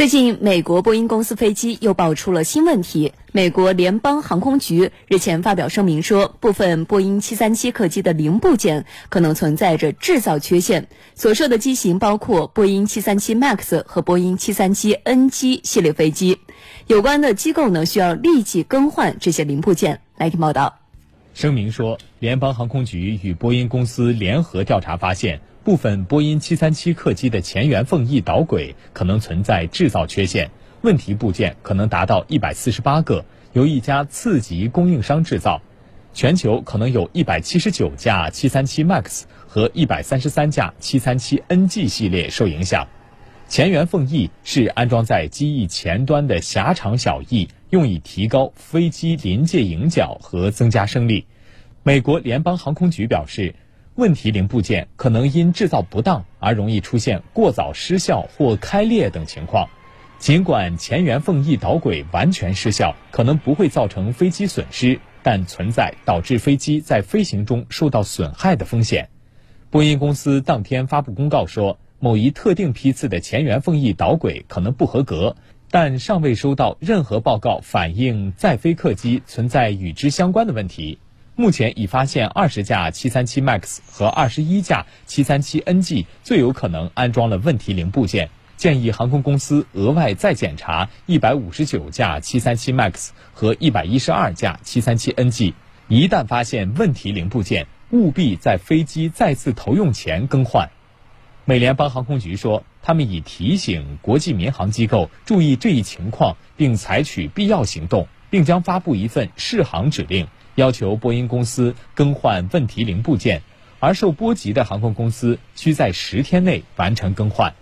最近，美国波音公司飞机又爆出了新问题。美国联邦航空局日前发表声明说，部分波音737客机的零部件可能存在着制造缺陷，所涉的机型包括波音737 MAX 和波音737 NG 系列飞机。有关的机构呢，需要立即更换这些零部件。来听报道。声明说，联邦航空局与波音公司联合调查发现。部分波音737客机的前缘缝翼导轨可能存在制造缺陷，问题部件可能达到148个，由一家次级供应商制造。全球可能有一百七十九架737 MAX 和一百三十三架737 NG 系列受影响。前缘缝翼是安装在机翼前端的狭长小翼，用以提高飞机临界迎角和增加升力。美国联邦航空局表示。问题零部件可能因制造不当而容易出现过早失效或开裂等情况。尽管前缘缝翼导轨完全失效，可能不会造成飞机损失，但存在导致飞机在飞行中受到损害的风险。波音公司当天发布公告说，某一特定批次的前缘缝翼导轨可能不合格，但尚未收到任何报告反映在飞客机存在与之相关的问题。目前已发现二十架737 MAX 和二十一架737 NG 最有可能安装了问题零部件，建议航空公司额外再检查一百五十九架737 MAX 和一百一十二架737 NG。一旦发现问题零部件，务必在飞机再次投用前更换。美联邦航空局说，他们已提醒国际民航机构注意这一情况，并采取必要行动，并将发布一份试航指令。要求波音公司更换问题零部件，而受波及的航空公司需在十天内完成更换。